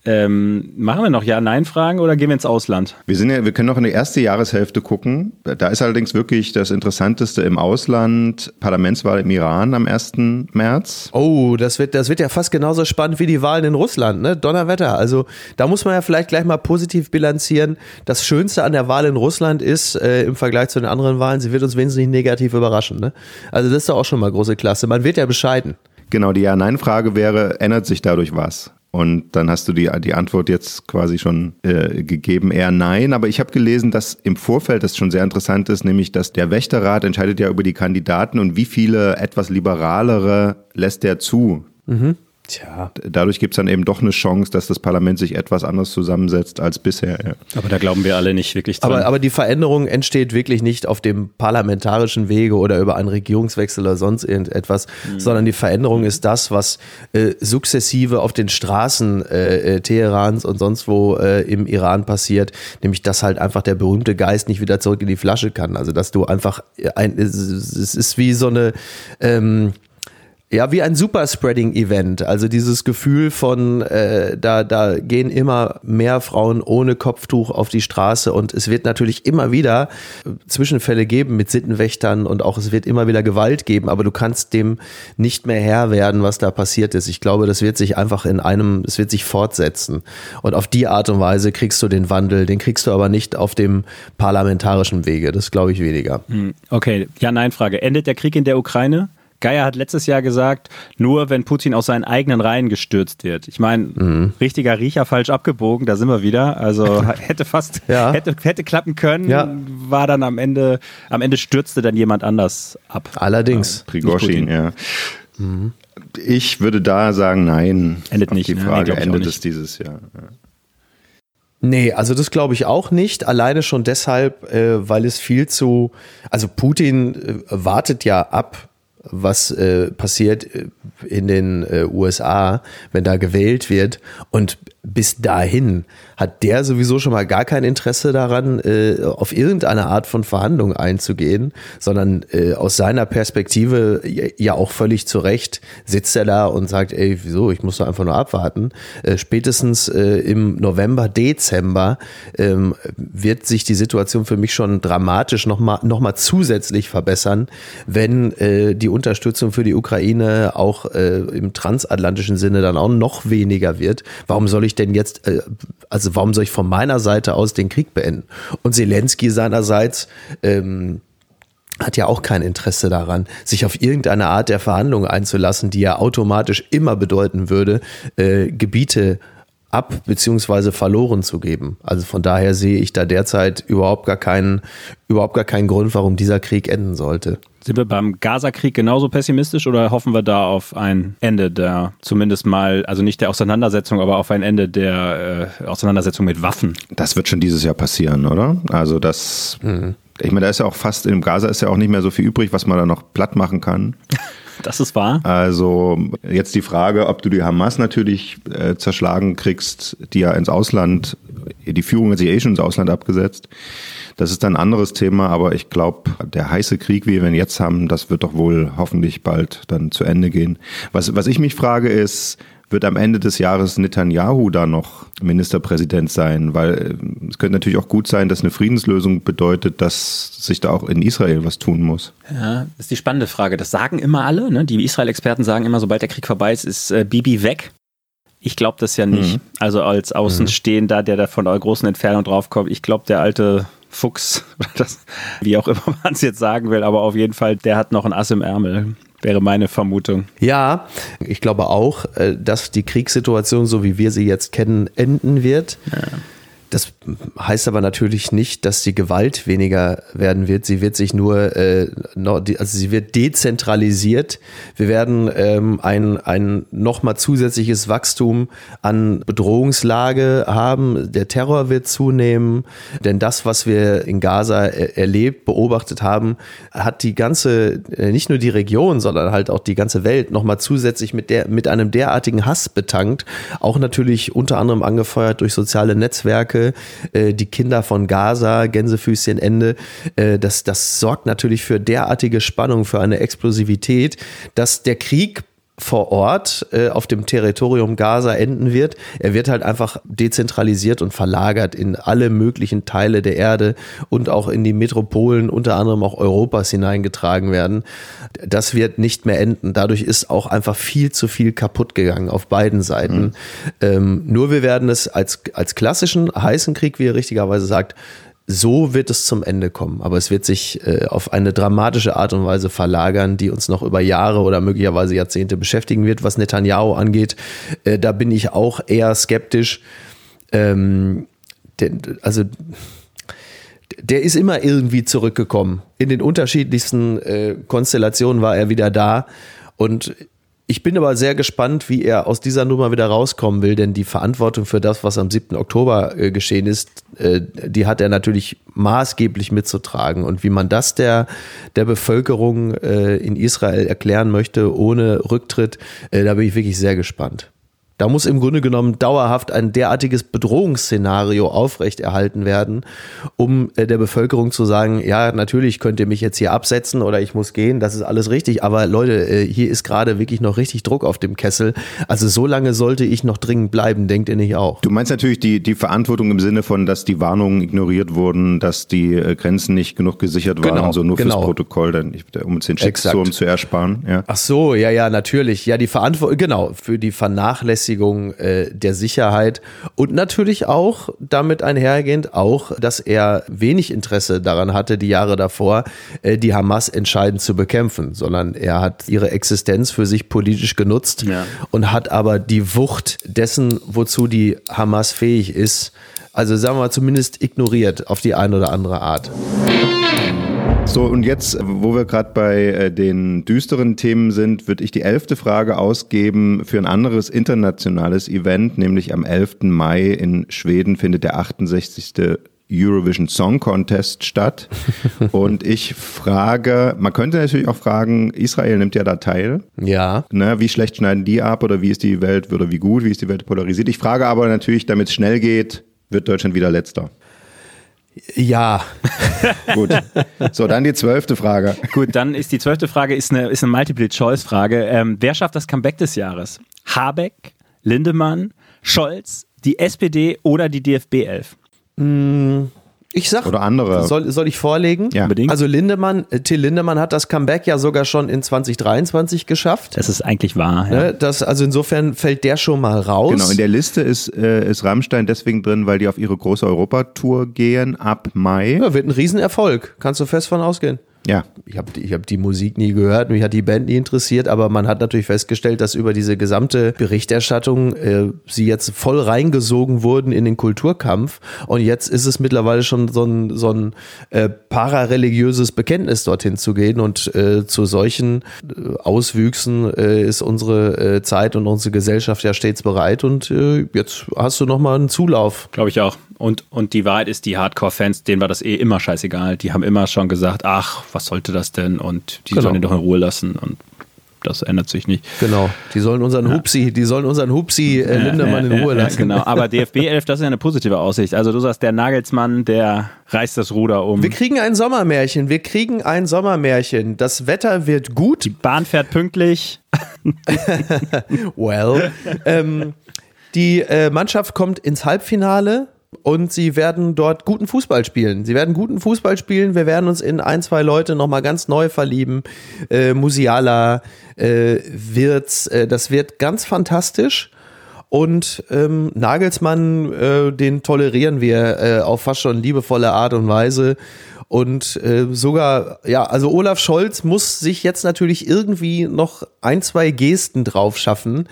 Ähm, machen wir noch Ja-Nein-Fragen oder gehen wir ins Ausland? Wir sind ja, wir können noch in die erste Jahreshälfte gucken. Da ist allerdings wirklich das Interessanteste im Ausland Parlamentswahl im Iran am 1. März. Oh, das wird, das wird ja fast genauso spannend wie die Wahlen in Russland, ne? Donnerwetter. Also da muss man ja vielleicht gleich mal positiv bilanzieren. Das Schönste an der Wahl in Russland ist, äh, im Vergleich zu den anderen Wahlen, sie wird uns wenigstens nicht negativ überraschen. Ne? Also das ist doch auch schon mal große Klasse. Man wird ja bescheiden. Genau, die Ja-Nein-Frage wäre, ändert sich dadurch was? Und dann hast du die, die Antwort jetzt quasi schon äh, gegeben, eher nein. Aber ich habe gelesen, dass im Vorfeld das schon sehr interessant ist, nämlich dass der Wächterrat entscheidet ja über die Kandidaten und wie viele etwas liberalere lässt er zu. Mhm. Tja. Dadurch gibt es dann eben doch eine Chance, dass das Parlament sich etwas anders zusammensetzt als bisher. Ja. Aber da glauben wir alle nicht wirklich dran. Aber, aber die Veränderung entsteht wirklich nicht auf dem parlamentarischen Wege oder über einen Regierungswechsel oder sonst irgendetwas, mhm. sondern die Veränderung ist das, was äh, sukzessive auf den Straßen äh, äh, Teherans und sonst wo äh, im Iran passiert, nämlich dass halt einfach der berühmte Geist nicht wieder zurück in die Flasche kann. Also dass du einfach ein, es ist wie so eine ähm, ja, wie ein Superspreading-Event. Also dieses Gefühl von, äh, da, da gehen immer mehr Frauen ohne Kopftuch auf die Straße und es wird natürlich immer wieder Zwischenfälle geben mit Sittenwächtern und auch es wird immer wieder Gewalt geben, aber du kannst dem nicht mehr Herr werden, was da passiert ist. Ich glaube, das wird sich einfach in einem, es wird sich fortsetzen. Und auf die Art und Weise kriegst du den Wandel, den kriegst du aber nicht auf dem parlamentarischen Wege. Das glaube ich weniger. Hm, okay, ja, nein, Frage. Endet der Krieg in der Ukraine? Geier hat letztes Jahr gesagt, nur wenn Putin aus seinen eigenen Reihen gestürzt wird. Ich meine, mhm. richtiger Riecher falsch abgebogen, da sind wir wieder. Also hätte fast, ja. hätte, hätte klappen können, ja. war dann am Ende, am Ende stürzte dann jemand anders ab. Allerdings. Ja, Prigoshin, ja. Mhm. Ich würde da sagen, nein. Endet nicht. Die Frage nee, endet es dieses Jahr. Ja. Nee, also das glaube ich auch nicht. Alleine schon deshalb, äh, weil es viel zu, also Putin äh, wartet ja ab, was äh, passiert äh, in den äh, USA, wenn da gewählt wird. Und bis dahin hat der sowieso schon mal gar kein Interesse daran, äh, auf irgendeine Art von Verhandlung einzugehen, sondern äh, aus seiner Perspektive ja auch völlig zu Recht sitzt er da und sagt, ey, wieso, ich muss doch einfach nur abwarten. Äh, spätestens äh, im November, Dezember ähm, wird sich die Situation für mich schon dramatisch nochmal noch mal zusätzlich verbessern, wenn äh, die Unterstützung für die Ukraine auch äh, im transatlantischen Sinne dann auch noch weniger wird. Warum soll ich ich denn jetzt, äh, also warum soll ich von meiner Seite aus den Krieg beenden? Und Zelensky seinerseits ähm, hat ja auch kein Interesse daran, sich auf irgendeine Art der Verhandlungen einzulassen, die ja automatisch immer bedeuten würde, äh, Gebiete ab bzw. verloren zu geben. Also von daher sehe ich da derzeit überhaupt gar keinen, überhaupt gar keinen Grund, warum dieser Krieg enden sollte. Sind wir beim Gaza-Krieg genauso pessimistisch oder hoffen wir da auf ein Ende der, zumindest mal, also nicht der Auseinandersetzung, aber auf ein Ende der äh, Auseinandersetzung mit Waffen? Das wird schon dieses Jahr passieren, oder? Also das, mhm. ich meine, da ist ja auch fast, im Gaza ist ja auch nicht mehr so viel übrig, was man da noch platt machen kann. Das ist wahr. Also jetzt die Frage, ob du die Hamas natürlich äh, zerschlagen kriegst, die ja ins Ausland, die Führung hat sich eh schon ins Ausland abgesetzt. Das ist ein anderes Thema, aber ich glaube, der heiße Krieg, wie wir ihn jetzt haben, das wird doch wohl hoffentlich bald dann zu Ende gehen. Was, was ich mich frage ist, wird am Ende des Jahres Netanyahu da noch Ministerpräsident sein? Weil äh, es könnte natürlich auch gut sein, dass eine Friedenslösung bedeutet, dass sich da auch in Israel was tun muss. Ja, das ist die spannende Frage. Das sagen immer alle. Ne? Die Israel-Experten sagen immer, sobald der Krieg vorbei ist, ist äh, Bibi weg. Ich glaube das ja nicht. Mhm. Also als Außenstehender, der da von einer großen Entfernung draufkommt, ich glaube, der alte Fuchs, das, wie auch immer man es jetzt sagen will, aber auf jeden Fall, der hat noch ein Ass im Ärmel wäre meine Vermutung. Ja, ich glaube auch, äh, dass die Kriegssituation, so wie wir sie jetzt kennen, enden wird. Ja. Das heißt aber natürlich nicht, dass die Gewalt weniger werden wird. Sie wird sich nur, äh, also sie wird dezentralisiert. Wir werden ähm, ein, ein nochmal zusätzliches Wachstum an Bedrohungslage haben. Der Terror wird zunehmen, denn das, was wir in Gaza er erlebt, beobachtet haben, hat die ganze, äh, nicht nur die Region, sondern halt auch die ganze Welt nochmal zusätzlich mit, der, mit einem derartigen Hass betankt. Auch natürlich unter anderem angefeuert durch soziale Netzwerke äh, die Kinder von Gaza, Gänsefüßchen Ende. Äh, das, das sorgt natürlich für derartige Spannung, für eine Explosivität, dass der Krieg vor Ort äh, auf dem Territorium Gaza enden wird. Er wird halt einfach dezentralisiert und verlagert in alle möglichen Teile der Erde und auch in die Metropolen, unter anderem auch Europas hineingetragen werden. Das wird nicht mehr enden. Dadurch ist auch einfach viel zu viel kaputt gegangen auf beiden Seiten. Mhm. Ähm, nur wir werden es als, als klassischen heißen Krieg, wie er richtigerweise sagt, so wird es zum Ende kommen. Aber es wird sich äh, auf eine dramatische Art und Weise verlagern, die uns noch über Jahre oder möglicherweise Jahrzehnte beschäftigen wird, was Netanyahu angeht. Äh, da bin ich auch eher skeptisch. Ähm, denn, also der ist immer irgendwie zurückgekommen. In den unterschiedlichsten äh, Konstellationen war er wieder da. Und ich bin aber sehr gespannt, wie er aus dieser Nummer wieder rauskommen will, denn die Verantwortung für das, was am 7. Oktober äh, geschehen ist, äh, die hat er natürlich maßgeblich mitzutragen. Und wie man das der, der Bevölkerung äh, in Israel erklären möchte, ohne Rücktritt, da bin ich wirklich sehr gespannt. Da muss im Grunde genommen dauerhaft ein derartiges Bedrohungsszenario aufrechterhalten werden, um äh, der Bevölkerung zu sagen, ja, natürlich könnt ihr mich jetzt hier absetzen oder ich muss gehen, das ist alles richtig, aber Leute, äh, hier ist gerade wirklich noch richtig Druck auf dem Kessel. Also so lange sollte ich noch dringend bleiben, denkt ihr nicht auch? Du meinst natürlich die, die Verantwortung im Sinne von, dass die Warnungen ignoriert wurden, dass die äh, Grenzen nicht genug gesichert waren, genau, so nur genau. fürs Protokoll, dann, um uns den Shitstorm zu ersparen. Ja. Ach so, ja, ja, natürlich. Ja, die Verantwortung, genau, für die Vernachlässigung Vernachlässigung äh, der Sicherheit und natürlich auch damit einhergehend auch, dass er wenig Interesse daran hatte, die Jahre davor äh, die Hamas entscheidend zu bekämpfen, sondern er hat ihre Existenz für sich politisch genutzt ja. und hat aber die Wucht dessen, wozu die Hamas fähig ist, also sagen wir mal zumindest ignoriert auf die eine oder andere Art. So, und jetzt, wo wir gerade bei äh, den düsteren Themen sind, würde ich die elfte Frage ausgeben für ein anderes internationales Event, nämlich am 11. Mai in Schweden findet der 68. Eurovision Song Contest statt. Und ich frage, man könnte natürlich auch fragen, Israel nimmt ja da teil. Ja. Ne, wie schlecht schneiden die ab oder wie ist die Welt oder wie gut, wie ist die Welt polarisiert? Ich frage aber natürlich, damit es schnell geht, wird Deutschland wieder letzter. Ja. Gut. So, dann die zwölfte Frage. Gut, dann ist die zwölfte Frage ist eine, ist eine Multiple-Choice-Frage. Ähm, wer schafft das Comeback des Jahres? Habeck, Lindemann, Scholz, die SPD oder die DFB 11? Mmh. Ich sag, oder andere. Soll, soll ich vorlegen? Ja. Unbedingt. Also Lindemann, äh, Till Lindemann hat das Comeback ja sogar schon in 2023 geschafft. Das ist eigentlich wahr. Ja. Ne, das, also insofern fällt der schon mal raus. Genau, in der Liste ist, äh, ist Rammstein deswegen drin, weil die auf ihre große Europatour gehen ab Mai. Ja, wird ein Riesenerfolg. Kannst du fest von ausgehen. Ja. Ich habe ich hab die Musik nie gehört, mich hat die Band nie interessiert, aber man hat natürlich festgestellt, dass über diese gesamte Berichterstattung äh, sie jetzt voll reingesogen wurden in den Kulturkampf. Und jetzt ist es mittlerweile schon so ein, so ein äh, parareligiöses Bekenntnis, dorthin zu gehen. Und äh, zu solchen äh, Auswüchsen äh, ist unsere äh, Zeit und unsere Gesellschaft ja stets bereit. Und äh, jetzt hast du nochmal einen Zulauf. Glaube ich auch. Und, und die Wahrheit ist, die Hardcore-Fans, denen war das eh immer scheißegal. Die haben immer schon gesagt, ach, was sollte das denn? Und die genau. sollen ihn doch in Ruhe lassen. Und das ändert sich nicht. Genau. Die sollen unseren ja. Hupsi, die sollen unseren Hupsi äh, Lindemann in Ruhe lassen. genau. Aber DFB 11, das ist ja eine positive Aussicht. Also du sagst, der Nagelsmann, der reißt das Ruder um. Wir kriegen ein Sommermärchen. Wir kriegen ein Sommermärchen. Das Wetter wird gut. Die Bahn fährt pünktlich. well. Ähm, die äh, Mannschaft kommt ins Halbfinale und sie werden dort guten Fußball spielen. Sie werden guten Fußball spielen. Wir werden uns in ein, zwei Leute nochmal ganz neu verlieben. Äh, Musiala, äh, Wirtz, äh, das wird ganz fantastisch. Und ähm, Nagelsmann, äh, den tolerieren wir äh, auf fast schon liebevolle Art und Weise. Und äh, sogar, ja, also Olaf Scholz muss sich jetzt natürlich irgendwie noch ein, zwei Gesten drauf schaffen,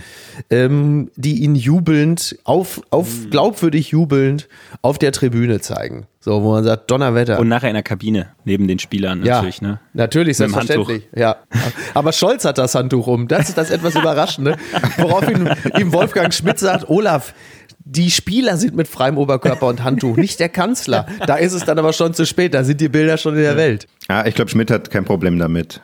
ähm, die ihn jubelnd, auf, auf mhm. glaubwürdig jubelnd auf der Tribüne zeigen. So, wo man sagt, Donnerwetter. Und nachher in der Kabine, neben den Spielern natürlich, ja, ne? Natürlich, selbstverständlich. Ja. Aber Scholz hat das Handtuch um. Das ist das etwas Überraschende. Woraufhin ihm Wolfgang Schmidt sagt, Olaf, die Spieler sind mit freiem Oberkörper und Handtuch, nicht der Kanzler. Da ist es dann aber schon zu spät, da sind die Bilder schon in der Welt. Ja, ich glaube, Schmidt hat kein Problem damit.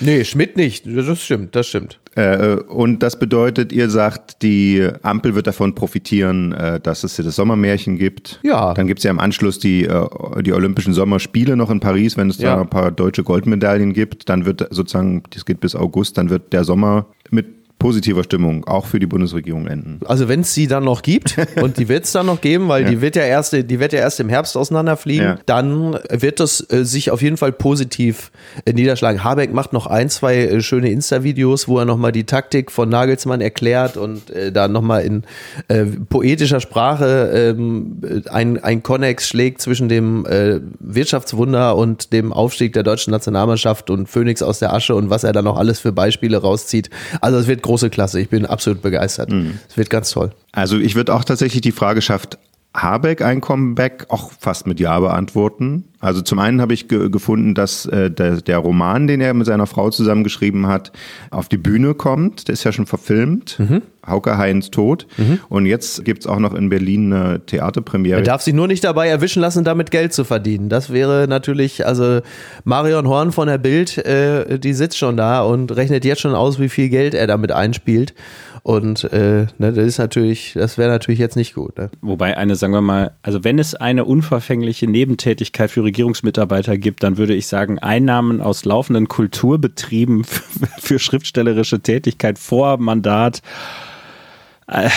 Nee, Schmidt nicht. Das stimmt, das stimmt. Äh, und das bedeutet, ihr sagt, die Ampel wird davon profitieren, äh, dass es das Sommermärchen gibt. Ja. Dann gibt es ja im Anschluss die, äh, die Olympischen Sommerspiele noch in Paris, wenn es ja. da ein paar deutsche Goldmedaillen gibt. Dann wird sozusagen, das geht bis August, dann wird der Sommer mit positiver Stimmung auch für die Bundesregierung enden. Also wenn es sie dann noch gibt und die wird es dann noch geben, weil ja. die wird ja erst, die wird ja erst im Herbst auseinanderfliegen, ja. dann wird das äh, sich auf jeden Fall positiv äh, niederschlagen. Habeck macht noch ein, zwei äh, schöne Insta-Videos, wo er nochmal die Taktik von Nagelsmann erklärt und äh, da nochmal in äh, poetischer Sprache ähm, ein, ein Konnex schlägt zwischen dem äh, Wirtschaftswunder und dem Aufstieg der deutschen Nationalmannschaft und Phoenix aus der Asche und was er da noch alles für Beispiele rauszieht. Also es wird große Klasse. Ich bin absolut begeistert. Mhm. Es wird ganz toll. Also ich würde auch tatsächlich die Frage schafft Habeck ein Comeback auch fast mit Ja beantworten. Also zum einen habe ich ge gefunden, dass äh, der, der, Roman, den er mit seiner Frau zusammengeschrieben hat, auf die Bühne kommt. Der ist ja schon verfilmt. Mhm. Hauke Heinz tot. Mhm. Und jetzt gibt es auch noch in Berlin eine Theaterpremiere. Er darf sich nur nicht dabei erwischen lassen, damit Geld zu verdienen. Das wäre natürlich, also Marion Horn von der Bild, äh, die sitzt schon da und rechnet jetzt schon aus, wie viel Geld er damit einspielt. Und äh, ne, das ist natürlich, das wäre natürlich jetzt nicht gut. Ne? Wobei eine, sagen wir mal, also wenn es eine unverfängliche Nebentätigkeit für Regierungsmitarbeiter gibt, dann würde ich sagen, Einnahmen aus laufenden Kulturbetrieben für schriftstellerische Tätigkeit vor Mandat. Äh,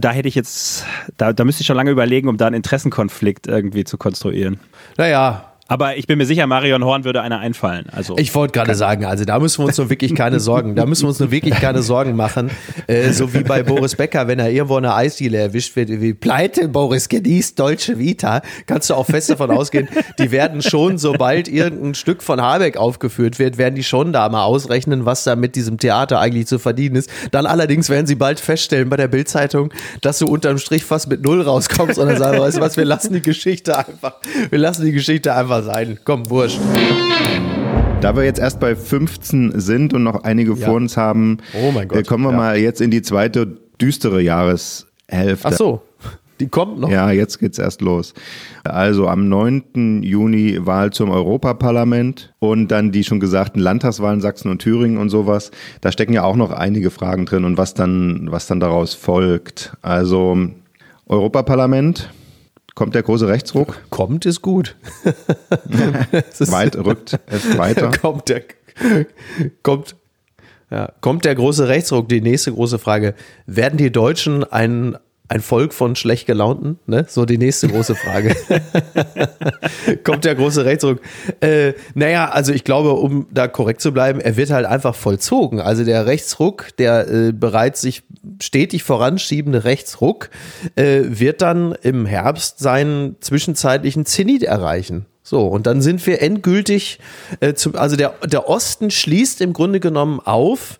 da hätte ich jetzt, da, da müsste ich schon lange überlegen, um da einen Interessenkonflikt irgendwie zu konstruieren. Naja, Aber ich bin mir sicher, Marion Horn würde einer einfallen. Also ich wollte gerade sagen, also da müssen wir uns nur wirklich keine Sorgen, da müssen wir uns nur wirklich keine Sorgen machen. Äh, so wie bei Boris Becker, wenn er irgendwo eine Eisdiele erwischt wird, wie pleite Boris genießt deutsche Vita, kannst du auch fest davon ausgehen, die werden schon, sobald irgendein Stück von Habeck aufgeführt wird, werden die schon da mal ausrechnen, was da mit diesem Theater eigentlich zu verdienen ist. Dann allerdings werden sie bald feststellen bei der Bildzeitung, dass du unterm Strich fast mit Null rauskommst und dann sagen, weißt du was, wir lassen die Geschichte einfach, wir lassen die Geschichte einfach mal sein. Komm, wurscht. Da wir jetzt erst bei 15 sind und noch einige ja. vor uns haben, oh Gott, äh, kommen wir ja. mal jetzt in die zweite düstere Jahreshälfte. Ach so. Die kommt noch. Ja, jetzt geht's erst los. Also am 9. Juni Wahl zum Europaparlament und dann die schon gesagten Landtagswahlen Sachsen und Thüringen und sowas. Da stecken ja auch noch einige Fragen drin und was dann, was dann daraus folgt. Also Europaparlament, Kommt der große Rechtsruck? Kommt ist gut. Weit rückt es weiter. Kommt der, kommt, ja, kommt der große Rechtsruck? Die nächste große Frage. Werden die Deutschen einen ein Volk von schlecht gelaunten? Ne? So die nächste große Frage. Kommt der große Rechtsruck? Äh, naja, also ich glaube, um da korrekt zu bleiben, er wird halt einfach vollzogen. Also der Rechtsruck, der äh, bereits sich stetig voranschiebende Rechtsruck, äh, wird dann im Herbst seinen zwischenzeitlichen Zenit erreichen. So, und dann sind wir endgültig, äh, zum, also der, der Osten schließt im Grunde genommen auf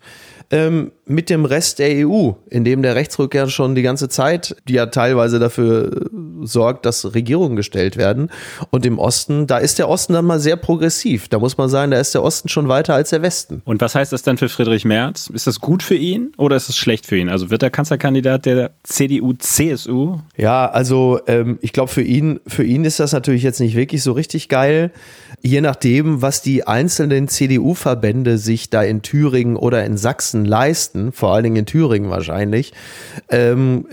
ähm, mit dem Rest der EU, in dem der Rechtsrückkehr schon die ganze Zeit, die ja teilweise dafür äh, sorgt, dass Regierungen gestellt werden. Und im Osten, da ist der Osten dann mal sehr progressiv. Da muss man sagen, da ist der Osten schon weiter als der Westen. Und was heißt das dann für Friedrich Merz? Ist das gut für ihn oder ist es schlecht für ihn? Also wird er Kanzlerkandidat der CDU, CSU? Ja, also ähm, ich glaube, für ihn, für ihn ist das natürlich jetzt nicht wirklich so richtig geil. Je nachdem, was die einzelnen CDU-Verbände sich da in Thüringen oder in Sachsen leisten, vor allen Dingen in Thüringen wahrscheinlich, ähm,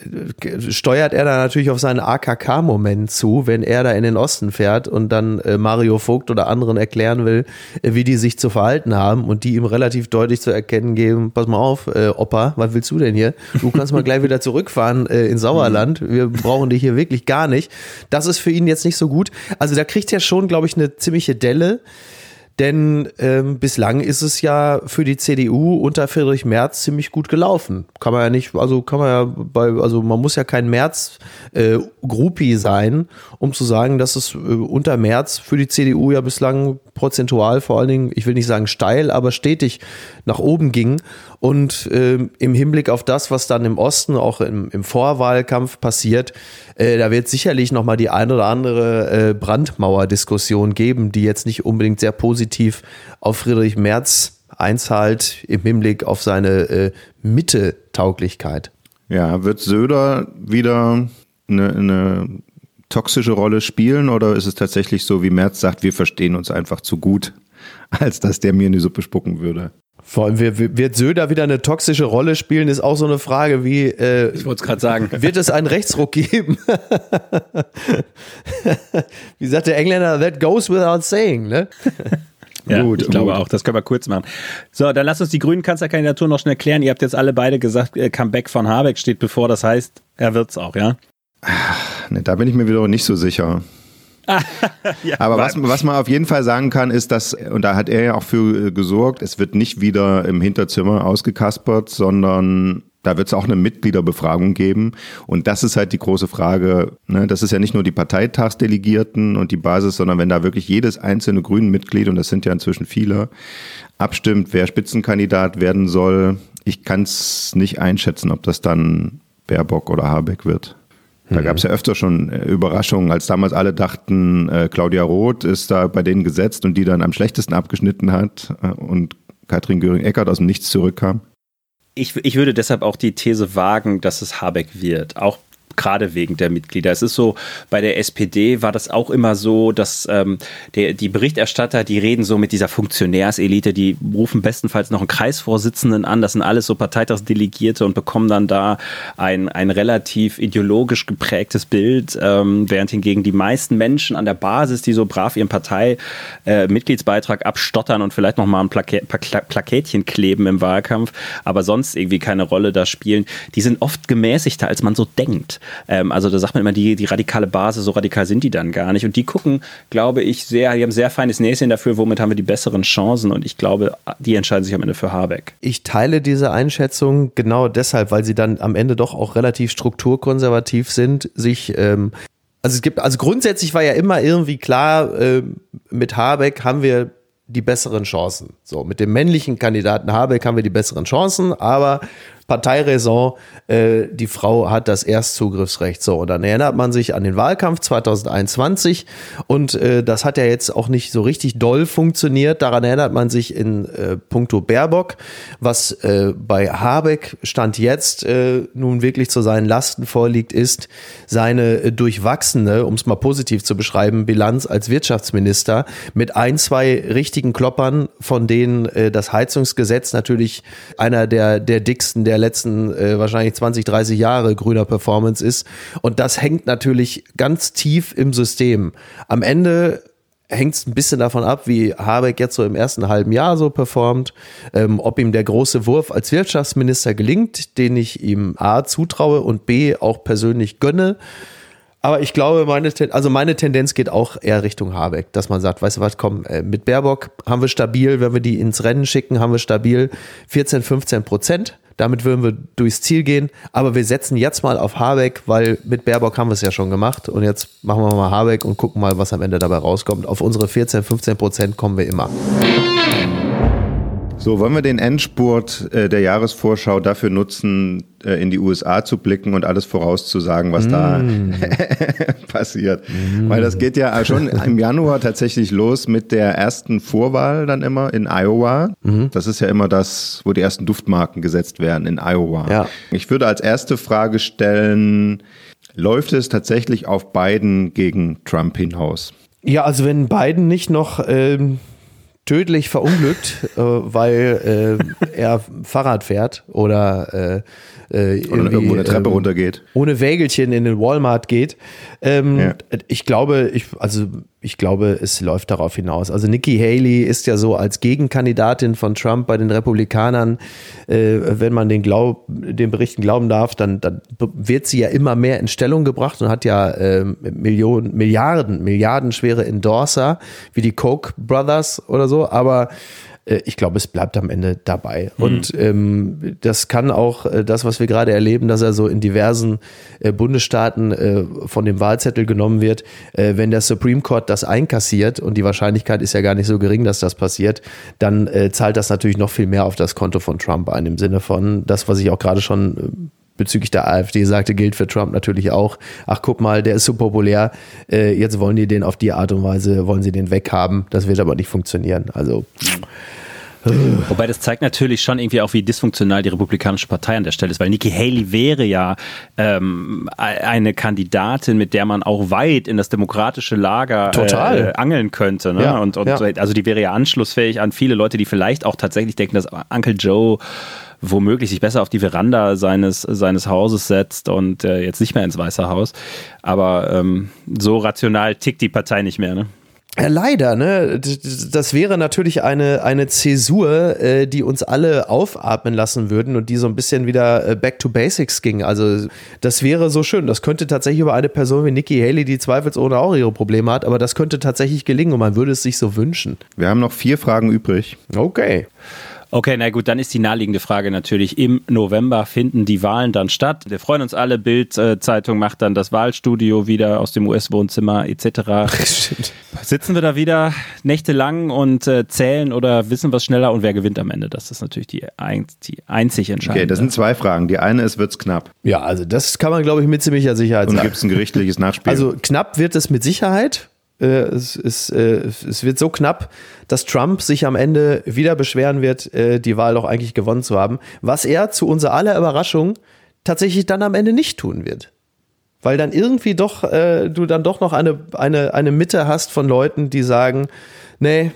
steuert er da natürlich auf seinen AKK-Moment zu, wenn er da in den Osten fährt und dann äh, Mario Vogt oder anderen erklären will, äh, wie die sich zu verhalten haben und die ihm relativ deutlich zu erkennen geben, pass mal auf, äh, Opa, was willst du denn hier? Du kannst mal gleich wieder zurückfahren äh, in Sauerland. Wir brauchen dich hier wirklich gar nicht. Das ist für ihn jetzt nicht so gut. Also da kriegt er schon, glaube ich, eine ziemliche Delle. Denn ähm, bislang ist es ja für die CDU unter Friedrich Merz ziemlich gut gelaufen. Kann man ja nicht, also kann man ja bei, also man muss ja kein Merz äh, sein, um zu sagen, dass es äh, unter Merz für die CDU ja bislang prozentual vor allen Dingen, ich will nicht sagen steil, aber stetig nach oben ging. Und äh, im Hinblick auf das, was dann im Osten, auch im, im Vorwahlkampf passiert, äh, da wird sicherlich nochmal die ein oder andere äh, Brandmauer-Diskussion geben, die jetzt nicht unbedingt sehr positiv auf Friedrich Merz einzahlt im Hinblick auf seine äh, Mitte-Tauglichkeit. Ja, wird Söder wieder eine, eine toxische Rolle spielen oder ist es tatsächlich so, wie Merz sagt, wir verstehen uns einfach zu gut, als dass der mir in die Suppe spucken würde? Vor allem wird Söder wieder eine toxische Rolle spielen, ist auch so eine Frage wie. Äh, ich wollte es gerade sagen. Wird es einen Rechtsruck geben? wie sagt der Engländer, that goes without saying, ne? Ja, gut, ich glaube gut. auch. Das können wir kurz machen. So, dann lasst uns die grünen Kanzlerkandidatur noch schnell klären. Ihr habt jetzt alle beide gesagt, äh, Comeback von Habeck steht bevor. Das heißt, er wird's auch, ja? Ach, ne, da bin ich mir wieder nicht so sicher. ja, Aber was, was man auf jeden Fall sagen kann, ist, dass, und da hat er ja auch für äh, gesorgt, es wird nicht wieder im Hinterzimmer ausgekaspert, sondern da wird es auch eine Mitgliederbefragung geben. Und das ist halt die große Frage. Ne? Das ist ja nicht nur die Parteitagsdelegierten und die Basis, sondern wenn da wirklich jedes einzelne grünen Mitglied, und das sind ja inzwischen viele, abstimmt, wer Spitzenkandidat werden soll. Ich kann es nicht einschätzen, ob das dann Baerbock oder Habeck wird. Da mhm. gab es ja öfter schon äh, Überraschungen, als damals alle dachten, äh, Claudia Roth ist da bei denen gesetzt und die dann am schlechtesten abgeschnitten hat äh, und Katrin Göring-Eckert aus dem Nichts zurückkam. Ich, ich würde deshalb auch die These wagen, dass es Habeck wird. Auch gerade wegen der Mitglieder. Es ist so, bei der SPD war das auch immer so, dass ähm, der, die Berichterstatter, die reden so mit dieser Funktionärselite, die rufen bestenfalls noch einen Kreisvorsitzenden an, das sind alles so Parteitagsdelegierte und bekommen dann da ein, ein relativ ideologisch geprägtes Bild, ähm, während hingegen die meisten Menschen an der Basis, die so brav ihren Parteimitgliedsbeitrag äh, abstottern und vielleicht noch mal ein Plake Plaketchen kleben im Wahlkampf, aber sonst irgendwie keine Rolle da spielen, die sind oft gemäßigter, als man so denkt. Ähm, also da sagt man immer, die, die radikale Basis, so radikal sind die dann gar nicht. Und die gucken, glaube ich, sehr, die haben sehr feines Näschen dafür, womit haben wir die besseren Chancen. Und ich glaube, die entscheiden sich am Ende für Habeck. Ich teile diese Einschätzung genau deshalb, weil sie dann am Ende doch auch relativ strukturkonservativ sind, sich ähm, also es gibt, also grundsätzlich war ja immer irgendwie klar, äh, mit Habeck haben wir die besseren Chancen. So, mit dem männlichen Kandidaten Habeck haben wir die besseren Chancen, aber Parteiräson, äh, die Frau hat das Erstzugriffsrecht. So, und dann erinnert man sich an den Wahlkampf 2021 und äh, das hat ja jetzt auch nicht so richtig doll funktioniert. Daran erinnert man sich in äh, puncto Baerbock, was äh, bei Habeck Stand jetzt äh, nun wirklich zu seinen Lasten vorliegt, ist seine äh, durchwachsene, um es mal positiv zu beschreiben, Bilanz als Wirtschaftsminister mit ein, zwei richtigen Kloppern, von denen äh, das Heizungsgesetz natürlich einer der, der dicksten der letzten äh, wahrscheinlich 20, 30 Jahre grüner Performance ist. Und das hängt natürlich ganz tief im System. Am Ende hängt es ein bisschen davon ab, wie Habeck jetzt so im ersten halben Jahr so performt, ähm, ob ihm der große Wurf als Wirtschaftsminister gelingt, den ich ihm A zutraue und B auch persönlich gönne. Aber ich glaube, meine, also meine Tendenz geht auch eher Richtung Habeck, dass man sagt, weißt du was, komm, äh, mit Baerbock haben wir stabil, wenn wir die ins Rennen schicken, haben wir stabil 14, 15 Prozent. Damit würden wir durchs Ziel gehen. Aber wir setzen jetzt mal auf Habeck, weil mit Baerbock haben wir es ja schon gemacht. Und jetzt machen wir mal Habeck und gucken mal, was am Ende dabei rauskommt. Auf unsere 14, 15 Prozent kommen wir immer. So, wollen wir den Endspurt äh, der Jahresvorschau dafür nutzen, äh, in die USA zu blicken und alles vorauszusagen, was mm. da passiert? Mm. Weil das geht ja schon im Januar tatsächlich los mit der ersten Vorwahl dann immer in Iowa. Mm. Das ist ja immer das, wo die ersten Duftmarken gesetzt werden in Iowa. Ja. Ich würde als erste Frage stellen, läuft es tatsächlich auf Biden gegen Trump hinaus? Ja, also wenn Biden nicht noch ähm tödlich verunglückt, äh, weil äh, er Fahrrad fährt oder äh, äh oder irgendwo eine Treppe ähm, runtergeht. Ohne Wägelchen in den Walmart geht. Ähm, ja. Ich glaube, ich, also ich glaube, es läuft darauf hinaus. Also Nikki Haley ist ja so als Gegenkandidatin von Trump bei den Republikanern, äh, wenn man den, Glaub, den Berichten glauben darf, dann, dann wird sie ja immer mehr in Stellung gebracht und hat ja äh, Millionen, Milliarden, Milliardenschwere Endorser wie die Koch Brothers oder so. Aber ich glaube, es bleibt am Ende dabei. Mhm. Und ähm, das kann auch äh, das, was wir gerade erleben, dass er so in diversen äh, Bundesstaaten äh, von dem Wahlzettel genommen wird, äh, wenn der Supreme Court das einkassiert und die Wahrscheinlichkeit ist ja gar nicht so gering, dass das passiert, dann äh, zahlt das natürlich noch viel mehr auf das Konto von Trump ein, im Sinne von das, was ich auch gerade schon äh, bezüglich der AfD sagte, gilt für Trump natürlich auch. Ach, guck mal, der ist so populär. Äh, jetzt wollen die den auf die Art und Weise, wollen sie den weghaben. Das wird aber nicht funktionieren. Also. Wobei das zeigt natürlich schon irgendwie auch, wie dysfunktional die Republikanische Partei an der Stelle ist, weil Nikki Haley wäre ja ähm, eine Kandidatin, mit der man auch weit in das demokratische Lager äh, angeln könnte. Ne? Ja, und, und ja. also die wäre ja anschlussfähig an viele Leute, die vielleicht auch tatsächlich denken, dass Uncle Joe womöglich sich besser auf die Veranda seines, seines Hauses setzt und äh, jetzt nicht mehr ins Weiße Haus. Aber ähm, so rational tickt die Partei nicht mehr. Ne? Ja, leider, ne? Das wäre natürlich eine, eine Zäsur, äh, die uns alle aufatmen lassen würden und die so ein bisschen wieder äh, back to basics ging. Also, das wäre so schön. Das könnte tatsächlich über eine Person wie Nikki Haley, die zweifelsohne auch ihre Probleme hat, aber das könnte tatsächlich gelingen und man würde es sich so wünschen. Wir haben noch vier Fragen übrig. Okay. Okay, na gut, dann ist die naheliegende Frage natürlich, im November finden die Wahlen dann statt. Wir freuen uns alle, Bild-Zeitung macht dann das Wahlstudio wieder aus dem US-Wohnzimmer etc. Stimmt. Sitzen wir da wieder nächtelang und äh, zählen oder wissen wir schneller und wer gewinnt am Ende? Das ist natürlich die, ein, die einzig entscheidende. Okay, das sind zwei Fragen. Die eine ist, wird's knapp? Ja, also das kann man, glaube ich, mit ziemlicher Sicherheit und sagen. Und gibt es ein gerichtliches Nachspiel? Also knapp wird es mit Sicherheit. Äh, es, es, äh, es wird so knapp, dass Trump sich am Ende wieder beschweren wird, äh, die Wahl doch eigentlich gewonnen zu haben, was er zu unserer aller Überraschung tatsächlich dann am Ende nicht tun wird. Weil dann irgendwie doch, äh, du dann doch noch eine, eine, eine Mitte hast von Leuten, die sagen, nee,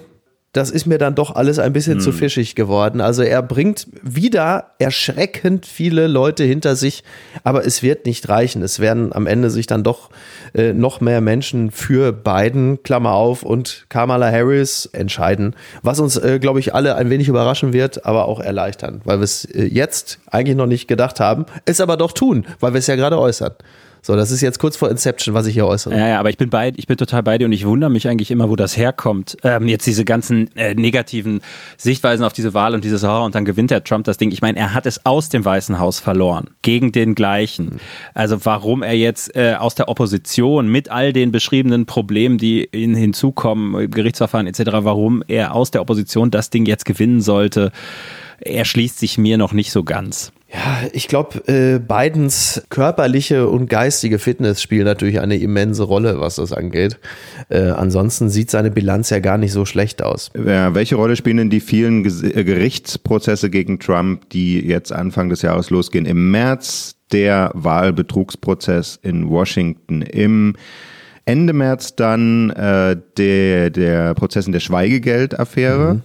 das ist mir dann doch alles ein bisschen hm. zu fischig geworden. Also er bringt wieder erschreckend viele Leute hinter sich, aber es wird nicht reichen. Es werden am Ende sich dann doch äh, noch mehr Menschen für Biden, Klammer auf, und Kamala Harris entscheiden, was uns, äh, glaube ich, alle ein wenig überraschen wird, aber auch erleichtern, weil wir es äh, jetzt eigentlich noch nicht gedacht haben, es aber doch tun, weil wir es ja gerade äußern. So, das ist jetzt kurz vor Inception, was ich hier äußere. Ja, ja, aber ich bin bei, ich bin total bei dir und ich wundere mich eigentlich immer, wo das herkommt. Ähm, jetzt diese ganzen äh, negativen Sichtweisen auf diese Wahl und dieses oh, und dann gewinnt der Trump das Ding. Ich meine, er hat es aus dem Weißen Haus verloren gegen den gleichen. Also warum er jetzt äh, aus der Opposition mit all den beschriebenen Problemen, die ihn hinzukommen, Gerichtsverfahren etc., warum er aus der Opposition das Ding jetzt gewinnen sollte, erschließt sich mir noch nicht so ganz. Ja, ich glaube, äh, Bidens körperliche und geistige Fitness spielen natürlich eine immense Rolle, was das angeht. Äh, ansonsten sieht seine Bilanz ja gar nicht so schlecht aus. Ja, welche Rolle spielen denn die vielen äh, Gerichtsprozesse gegen Trump, die jetzt Anfang des Jahres losgehen? Im März der Wahlbetrugsprozess in Washington, im Ende März dann äh, der, der Prozess in der Schweigegeldaffäre, mhm.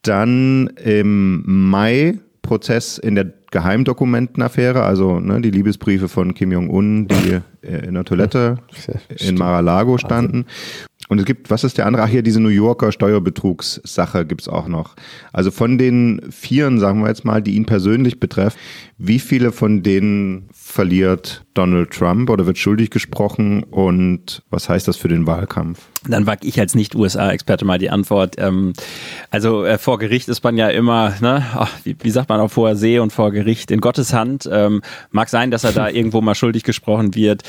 dann im Mai Prozess in der Geheimdokumentenaffäre, also ne, die Liebesbriefe von Kim Jong-un, die äh, in der Toilette in Mar-a-Lago standen. Und es gibt, was ist der andere? Ach, hier diese New Yorker Steuerbetrugssache gibt's auch noch. Also von den Vieren, sagen wir jetzt mal, die ihn persönlich betreffen, wie viele von denen verliert Donald Trump oder wird schuldig gesprochen und was heißt das für den Wahlkampf? Dann wage ich als Nicht-USA-Experte mal die Antwort. Ähm, also äh, vor Gericht ist man ja immer, ne, ach, wie, wie, sagt man auf hoher See und vor Gericht in Gottes Hand. Ähm, mag sein, dass er da irgendwo mal schuldig gesprochen wird.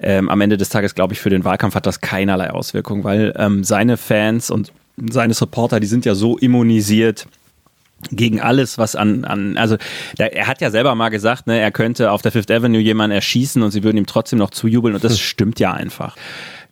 Ähm, am Ende des Tages, glaube ich, für den Wahlkampf hat das keinerlei Auswirkung, weil ähm, seine Fans und seine Supporter, die sind ja so immunisiert gegen alles, was an, an also da, er hat ja selber mal gesagt, ne, er könnte auf der Fifth Avenue jemanden erschießen und sie würden ihm trotzdem noch zujubeln und das stimmt ja einfach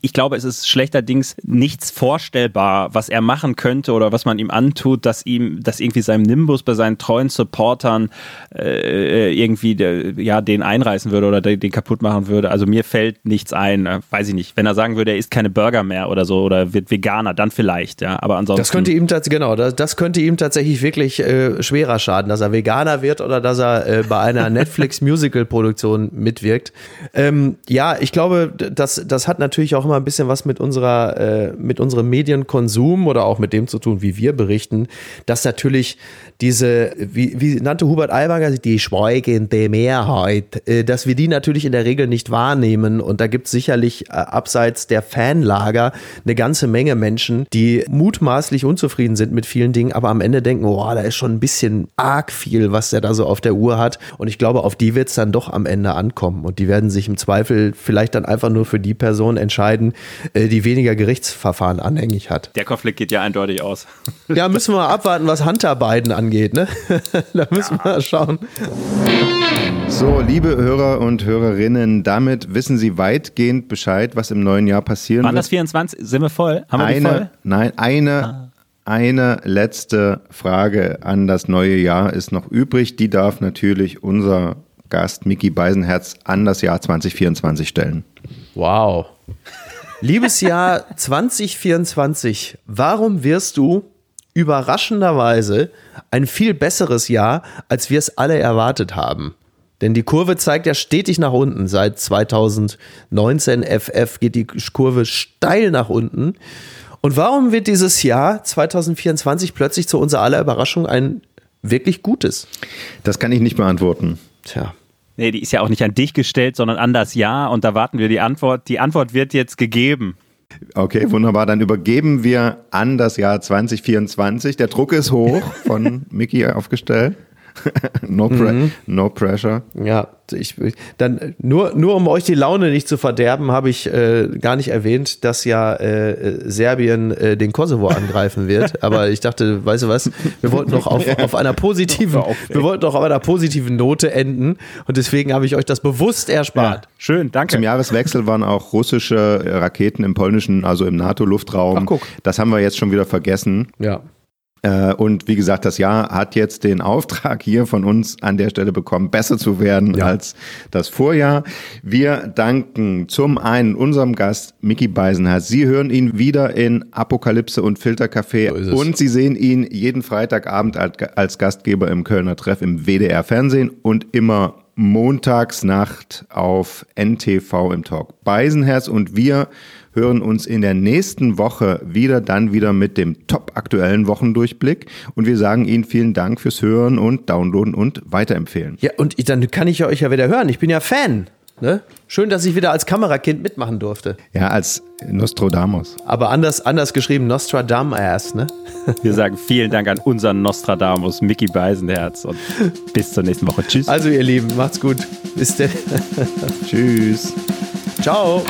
ich glaube, es ist schlechterdings nichts vorstellbar, was er machen könnte oder was man ihm antut, dass ihm, dass irgendwie seinem Nimbus bei seinen treuen Supportern äh, irgendwie der, ja den einreißen würde oder den, den, kaputt machen würde. Also mir fällt nichts ein, äh, weiß ich nicht. Wenn er sagen würde, er isst keine Burger mehr oder so oder wird Veganer, dann vielleicht, ja. Aber ansonsten. Das könnte ihm tatsächlich, genau, das, das könnte ihm tatsächlich wirklich äh, schwerer schaden, dass er Veganer wird oder dass er äh, bei einer Netflix-Musical-Produktion mitwirkt. Ähm, ja, ich glaube, das, das hat natürlich auch immer ein bisschen was mit unserer, äh, mit unserem Medienkonsum oder auch mit dem zu tun, wie wir berichten, dass natürlich diese, wie, wie nannte Hubert Aiwanger, die schweigende Mehrheit, äh, dass wir die natürlich in der Regel nicht wahrnehmen. Und da gibt es sicherlich äh, abseits der Fanlager eine ganze Menge Menschen, die mutmaßlich unzufrieden sind mit vielen Dingen, aber am Ende denken, oh, da ist schon ein bisschen arg viel, was der da so auf der Uhr hat. Und ich glaube, auf die wird es dann doch am Ende ankommen. Und die werden sich im Zweifel vielleicht dann einfach nur für die Person entscheiden, werden, äh, die weniger Gerichtsverfahren anhängig hat. Der Konflikt geht ja eindeutig aus. Ja, müssen wir mal abwarten, was Hunter Biden angeht. Ne? da müssen ja. wir mal schauen. So, liebe Hörer und Hörerinnen, damit wissen Sie weitgehend Bescheid, was im neuen Jahr passieren Waren wird. Waren das 24? Sind wir voll? Haben wir eine, die voll? Nein, eine, ah. eine letzte Frage an das neue Jahr ist noch übrig. Die darf natürlich unser Gast Mickey Beisenherz an das Jahr 2024 stellen. Wow. Liebes Jahr 2024, warum wirst du überraschenderweise ein viel besseres Jahr, als wir es alle erwartet haben? Denn die Kurve zeigt ja stetig nach unten. Seit 2019 FF geht die Kurve steil nach unten. Und warum wird dieses Jahr 2024 plötzlich zu unserer aller Überraschung ein wirklich gutes? Das kann ich nicht beantworten. Tja. Nee, die ist ja auch nicht an dich gestellt, sondern an das Ja und da warten wir die Antwort. Die Antwort wird jetzt gegeben. Okay, wunderbar. Dann übergeben wir an das Jahr 2024. Der Druck ist hoch von Mickey aufgestellt. no, pre mhm. no pressure. Ja, ich, dann nur, nur um euch die Laune nicht zu verderben, habe ich äh, gar nicht erwähnt, dass ja äh, Serbien äh, den Kosovo angreifen wird. Aber ich dachte, weißt du was, wir wollten doch auf, auf einer positiven, wir wollten doch auf einer positiven Note enden und deswegen habe ich euch das bewusst erspart. Ja, schön, danke. Zum Jahreswechsel waren auch russische Raketen im polnischen, also im NATO-Luftraum. Das haben wir jetzt schon wieder vergessen. Ja. Äh, und wie gesagt, das Jahr hat jetzt den Auftrag hier von uns an der Stelle bekommen, besser zu werden ja. als das Vorjahr. Wir danken zum einen unserem Gast Mickey Beisenherz. Sie hören ihn wieder in Apokalypse und Filtercafé so und Sie sehen ihn jeden Freitagabend als Gastgeber im Kölner Treff im WDR Fernsehen und immer Montagsnacht auf NTV im Talk. Beisenherz und wir hören uns in der nächsten Woche wieder, dann wieder mit dem top aktuellen Wochendurchblick. Und wir sagen Ihnen vielen Dank fürs Hören und Downloaden und Weiterempfehlen. Ja, und dann kann ich euch ja wieder hören. Ich bin ja Fan. Ne? Schön, dass ich wieder als Kamerakind mitmachen durfte. Ja, als Nostradamus. Aber anders, anders geschrieben, Nostradamus, ne? Wir sagen vielen Dank an unseren Nostradamus, Mickey Beisenherz und bis zur nächsten Woche. Tschüss. Also ihr Lieben, macht's gut. Bis denn. Tschüss. Ciao.